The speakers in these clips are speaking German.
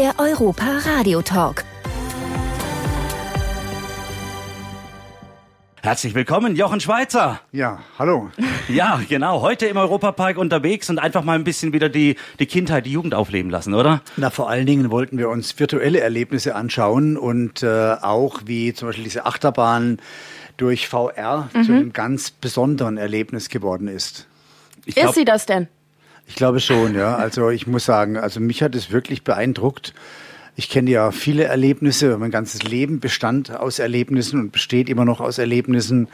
der Europa Radio Talk. Herzlich willkommen, Jochen Schweizer. Ja, hallo. Ja, genau. Heute im Europapark unterwegs und einfach mal ein bisschen wieder die, die Kindheit, die Jugend aufleben lassen, oder? Na, vor allen Dingen wollten wir uns virtuelle Erlebnisse anschauen und äh, auch wie zum Beispiel diese Achterbahn durch VR mhm. zu einem ganz besonderen Erlebnis geworden ist. Glaub, ist sie das denn? Ich glaube schon, ja. Also ich muss sagen, also mich hat es wirklich beeindruckt. Ich kenne ja viele Erlebnisse. Mein ganzes Leben bestand aus Erlebnissen und besteht immer noch aus Erlebnissen.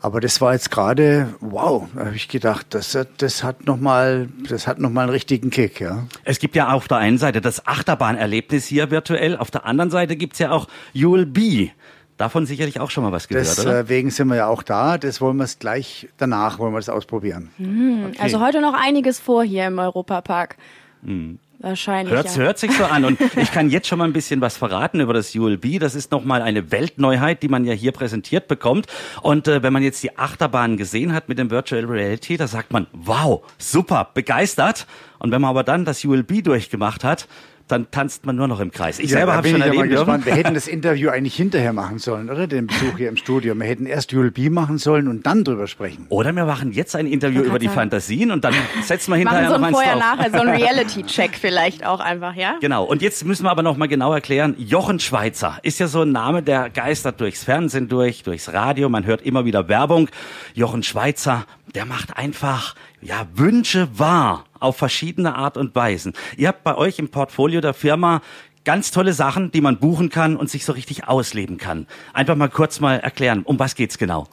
Aber das war jetzt gerade, wow, da habe ich gedacht, das, das hat nochmal, noch einen richtigen Kick, ja. Es gibt ja auf der einen Seite das Achterbahnerlebnis hier virtuell, auf der anderen Seite gibt's ja auch You'll Be. Davon sicherlich auch schon mal was gehört, das, oder? Deswegen äh, sind wir ja auch da. Das wollen wir es gleich danach, wollen wir das ausprobieren. Mhm. Okay. Also heute noch einiges vor hier im Europapark. Mhm. Wahrscheinlich. Hört, ja. hört sich so an. Und ich kann jetzt schon mal ein bisschen was verraten über das ULB. Das ist nochmal eine Weltneuheit, die man ja hier präsentiert bekommt. Und äh, wenn man jetzt die Achterbahn gesehen hat mit dem Virtual Reality, da sagt man, wow, super, begeistert. Und wenn man aber dann das ULB durchgemacht hat, dann tanzt man nur noch im Kreis. Ich ja, selber habe schon erlebt. Gespannt. Wir hätten das Interview eigentlich hinterher machen sollen, oder? Den Besuch hier im Studio. Wir hätten erst ULB machen sollen und dann drüber sprechen. Oder wir machen jetzt ein Interview über die. Fantasien und dann setzen wir hinterher machen so ein vorher nachher so ein Reality-Check vielleicht auch einfach, ja? Genau. Und jetzt müssen wir aber noch mal genau erklären. Jochen Schweizer ist ja so ein Name, der geistert durchs Fernsehen durch, durchs Radio. Man hört immer wieder Werbung. Jochen Schweizer, der macht einfach ja Wünsche wahr auf verschiedene Art und Weisen. Ihr habt bei euch im Portfolio der Firma ganz tolle Sachen, die man buchen kann und sich so richtig ausleben kann. Einfach mal kurz mal erklären, um was geht's genau?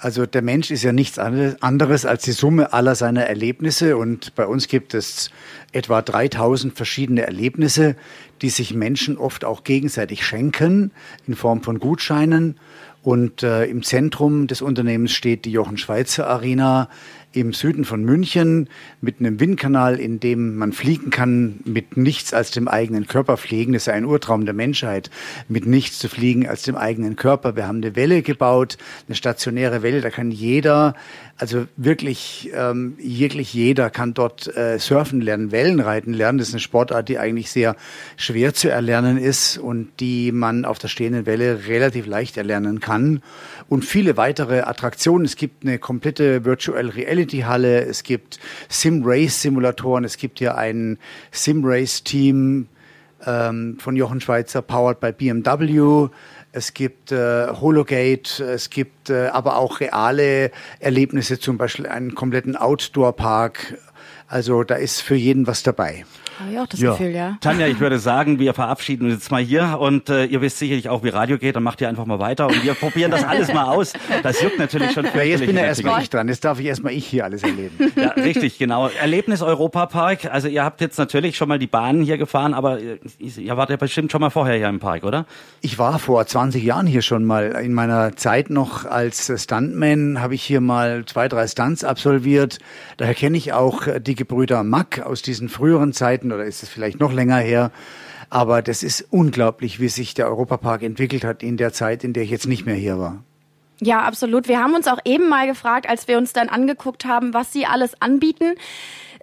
Also der Mensch ist ja nichts anderes als die Summe aller seiner Erlebnisse und bei uns gibt es etwa 3000 verschiedene Erlebnisse, die sich Menschen oft auch gegenseitig schenken in Form von Gutscheinen und äh, im Zentrum des Unternehmens steht die Jochen Schweizer Arena im Süden von München mit einem Windkanal, in dem man fliegen kann, mit nichts als dem eigenen Körper fliegen. Das ist ein Urtraum der Menschheit, mit nichts zu fliegen als dem eigenen Körper. Wir haben eine Welle gebaut, eine stationäre Welle, da kann jeder, also wirklich, ähm, wirklich jeder kann dort äh, surfen lernen, Wellenreiten lernen. Das ist eine Sportart, die eigentlich sehr schwer zu erlernen ist und die man auf der stehenden Welle relativ leicht erlernen kann. Und viele weitere Attraktionen. Es gibt eine komplette Virtual Reality Reality-Halle, es gibt Sim-Race-Simulatoren, es gibt hier ein Sim-Race-Team ähm, von Jochen Schweizer, powered by BMW. Es gibt äh, Hologate, es gibt äh, aber auch reale Erlebnisse, zum Beispiel einen kompletten Outdoor-Park. Also da ist für jeden was dabei. Habe ich auch das ja. Gefühl, ja. Tanja, ich würde sagen, wir verabschieden uns jetzt mal hier und äh, ihr wisst sicherlich auch, wie Radio geht, dann macht ihr einfach mal weiter und wir probieren das alles mal aus. Das juckt natürlich schon. Ja, jetzt bin ja erstmal ich dran, jetzt darf ich erstmal ich hier alles erleben. Ja, richtig, genau. Erlebnis Europapark, also ihr habt jetzt natürlich schon mal die Bahnen hier gefahren, aber äh, ihr wart ja bestimmt schon mal vorher hier im Park, oder? Ich war vor 20 Jahren hier schon mal. In meiner Zeit noch als Stuntman habe ich hier mal zwei, drei Stunts absolviert. Daher kenne ich auch die Gebrüder Mack aus diesen früheren Zeiten Zeiten oder ist es vielleicht noch länger her. Aber das ist unglaublich, wie sich der Europapark entwickelt hat in der Zeit, in der ich jetzt nicht mehr hier war. Ja, absolut. Wir haben uns auch eben mal gefragt, als wir uns dann angeguckt haben, was sie alles anbieten.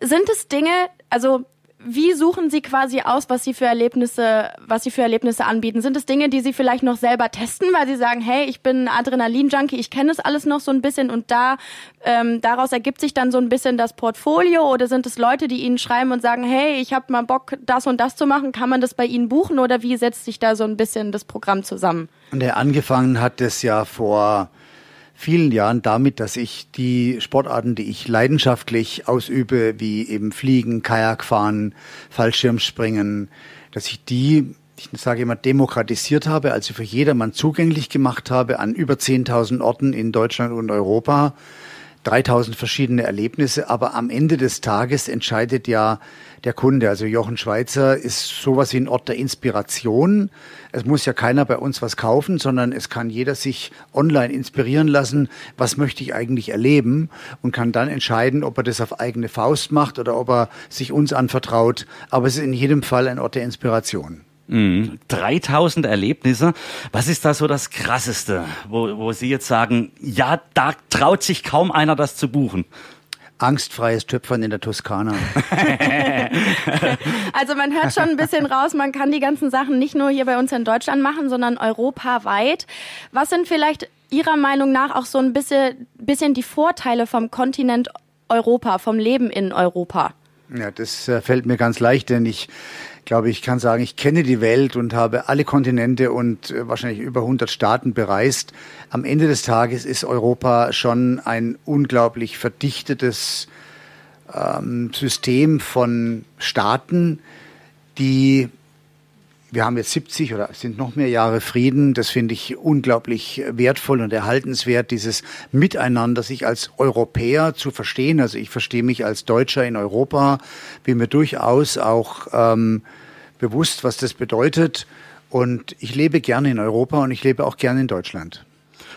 Sind es Dinge, also wie suchen Sie quasi aus, was Sie für Erlebnisse, was Sie für Erlebnisse anbieten? Sind es Dinge, die Sie vielleicht noch selber testen, weil Sie sagen, hey, ich bin Adrenalin-Junkie, ich kenne das alles noch so ein bisschen und da ähm, daraus ergibt sich dann so ein bisschen das Portfolio oder sind es Leute, die Ihnen schreiben und sagen, hey, ich habe mal Bock, das und das zu machen, kann man das bei Ihnen buchen oder wie setzt sich da so ein bisschen das Programm zusammen? Und er angefangen hat es ja vor vielen Jahren damit, dass ich die Sportarten, die ich leidenschaftlich ausübe, wie eben Fliegen, Kajakfahren, Fallschirmspringen, dass ich die ich sage immer, demokratisiert habe, also für jedermann zugänglich gemacht habe an über 10.000 Orten in Deutschland und Europa. 3000 verschiedene Erlebnisse, aber am Ende des Tages entscheidet ja der Kunde. Also Jochen Schweizer ist sowas wie ein Ort der Inspiration. Es muss ja keiner bei uns was kaufen, sondern es kann jeder sich online inspirieren lassen, was möchte ich eigentlich erleben und kann dann entscheiden, ob er das auf eigene Faust macht oder ob er sich uns anvertraut. Aber es ist in jedem Fall ein Ort der Inspiration. Mhm. 3000 Erlebnisse. Was ist da so das Krasseste, wo, wo Sie jetzt sagen, ja, da traut sich kaum einer das zu buchen? angstfreies Töpfern in der Toskana. also man hört schon ein bisschen raus, man kann die ganzen Sachen nicht nur hier bei uns in Deutschland machen, sondern europaweit. Was sind vielleicht Ihrer Meinung nach auch so ein bisschen, bisschen die Vorteile vom Kontinent Europa, vom Leben in Europa? Ja, das äh, fällt mir ganz leicht, denn ich glaube, ich kann sagen, ich kenne die Welt und habe alle Kontinente und äh, wahrscheinlich über 100 Staaten bereist. Am Ende des Tages ist Europa schon ein unglaublich verdichtetes ähm, System von Staaten, die wir haben jetzt 70 oder sind noch mehr Jahre Frieden. Das finde ich unglaublich wertvoll und erhaltenswert, dieses Miteinander, sich als Europäer zu verstehen. Also ich verstehe mich als Deutscher in Europa, bin mir durchaus auch ähm, bewusst, was das bedeutet. Und ich lebe gerne in Europa und ich lebe auch gerne in Deutschland.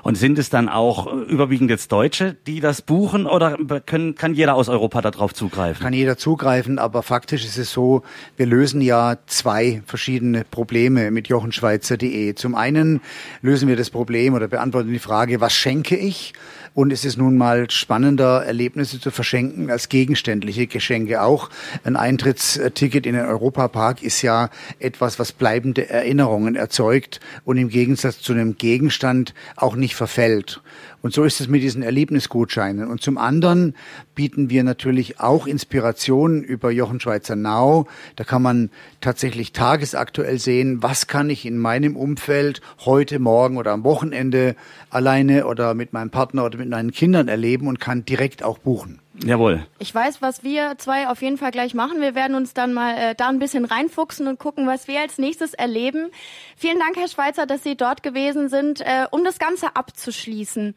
Und sind es dann auch überwiegend jetzt Deutsche, die das buchen oder können, kann jeder aus Europa darauf zugreifen? Kann jeder zugreifen, aber faktisch ist es so, wir lösen ja zwei verschiedene Probleme mit jochenschweizer.de. Zum einen lösen wir das Problem oder beantworten die Frage, was schenke ich? Und es ist nun mal spannender, Erlebnisse zu verschenken als gegenständliche Geschenke auch. Ein Eintrittsticket in den Europapark ist ja etwas, was bleibende Erinnerungen erzeugt und im Gegensatz zu einem Gegenstand auch nicht verfällt. Und so ist es mit diesen Erlebnisgutscheinen. Und zum anderen bieten wir natürlich auch Inspirationen über Jochen Schweizer Now. Da kann man tatsächlich tagesaktuell sehen, was kann ich in meinem Umfeld heute, morgen oder am Wochenende alleine oder mit meinem Partner oder mit meinen Kindern erleben und kann direkt auch buchen. Jawohl. Ich weiß, was wir zwei auf jeden Fall gleich machen. Wir werden uns dann mal äh, da ein bisschen reinfuchsen und gucken, was wir als nächstes erleben. Vielen Dank, Herr Schweizer, dass Sie dort gewesen sind. Äh, um das Ganze abzuschließen,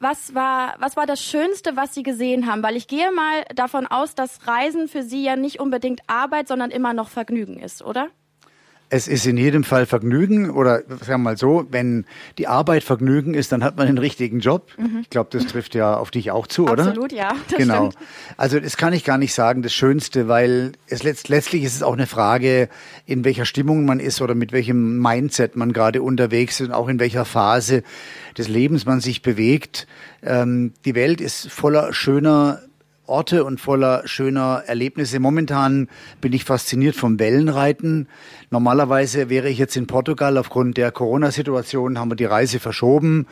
was war, was war das Schönste, was Sie gesehen haben? Weil ich gehe mal davon aus, dass Reisen für Sie ja nicht unbedingt Arbeit, sondern immer noch Vergnügen ist, oder? Es ist in jedem Fall Vergnügen oder sagen wir mal so, wenn die Arbeit Vergnügen ist, dann hat man den richtigen Job. Mhm. Ich glaube, das trifft ja auf dich auch zu, oder? Absolut, ja. Genau. Stimmt. Also das kann ich gar nicht sagen, das Schönste, weil es letzt, letztlich ist es auch eine Frage, in welcher Stimmung man ist oder mit welchem Mindset man gerade unterwegs ist und auch in welcher Phase des Lebens man sich bewegt. Ähm, die Welt ist voller schöner Orte und voller schöner Erlebnisse. Momentan bin ich fasziniert vom Wellenreiten. Normalerweise wäre ich jetzt in Portugal. Aufgrund der Corona-Situation haben wir die Reise verschoben.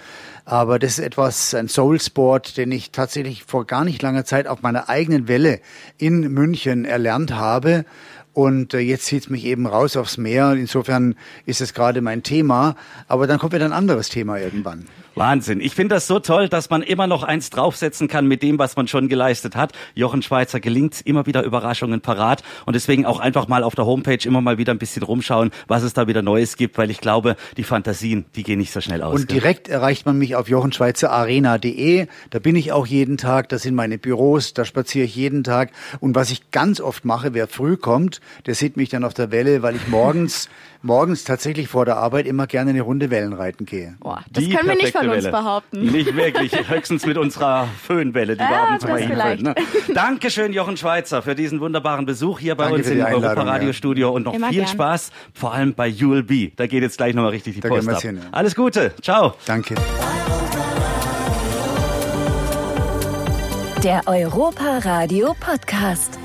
Aber das ist etwas, ein Soul-Sport, den ich tatsächlich vor gar nicht langer Zeit auf meiner eigenen Welle in München erlernt habe. Und äh, jetzt zieht es mich eben raus aufs Meer. Insofern ist es gerade mein Thema. Aber dann kommt wieder ein anderes Thema irgendwann. Wahnsinn. Ich finde das so toll, dass man immer noch eins draufsetzen kann mit dem, was man schon geleistet hat. Jochen Schweizer gelingt immer wieder Überraschungen parat und deswegen auch einfach mal auf der Homepage immer mal wieder ein bisschen rumschauen, was es da wieder Neues gibt, weil ich glaube, die Fantasien, die gehen nicht so schnell aus. Und gell? direkt erreicht man mich auf jochenschweizerarena.de. Da bin ich auch jeden Tag, das sind meine Büros, da spaziere ich jeden Tag. Und was ich ganz oft mache, wer früh kommt, der sieht mich dann auf der Welle, weil ich morgens morgens tatsächlich vor der Arbeit immer gerne eine Runde Wellen reiten gehe. Boah, das die können wir nicht von uns Welle. behaupten. Nicht wirklich, höchstens mit unserer Föhnwelle, die ja, wir ab und zu mal hinfällt. Ne? Dankeschön, Jochen Schweizer, für diesen wunderbaren Besuch hier bei Danke uns im Europa-Radio-Studio ja. und noch immer viel gern. Spaß, vor allem bei ULB. Da geht jetzt gleich nochmal richtig die da Post ab. Hin, ja. Alles Gute, ciao. Danke. Der Europa Radio Podcast.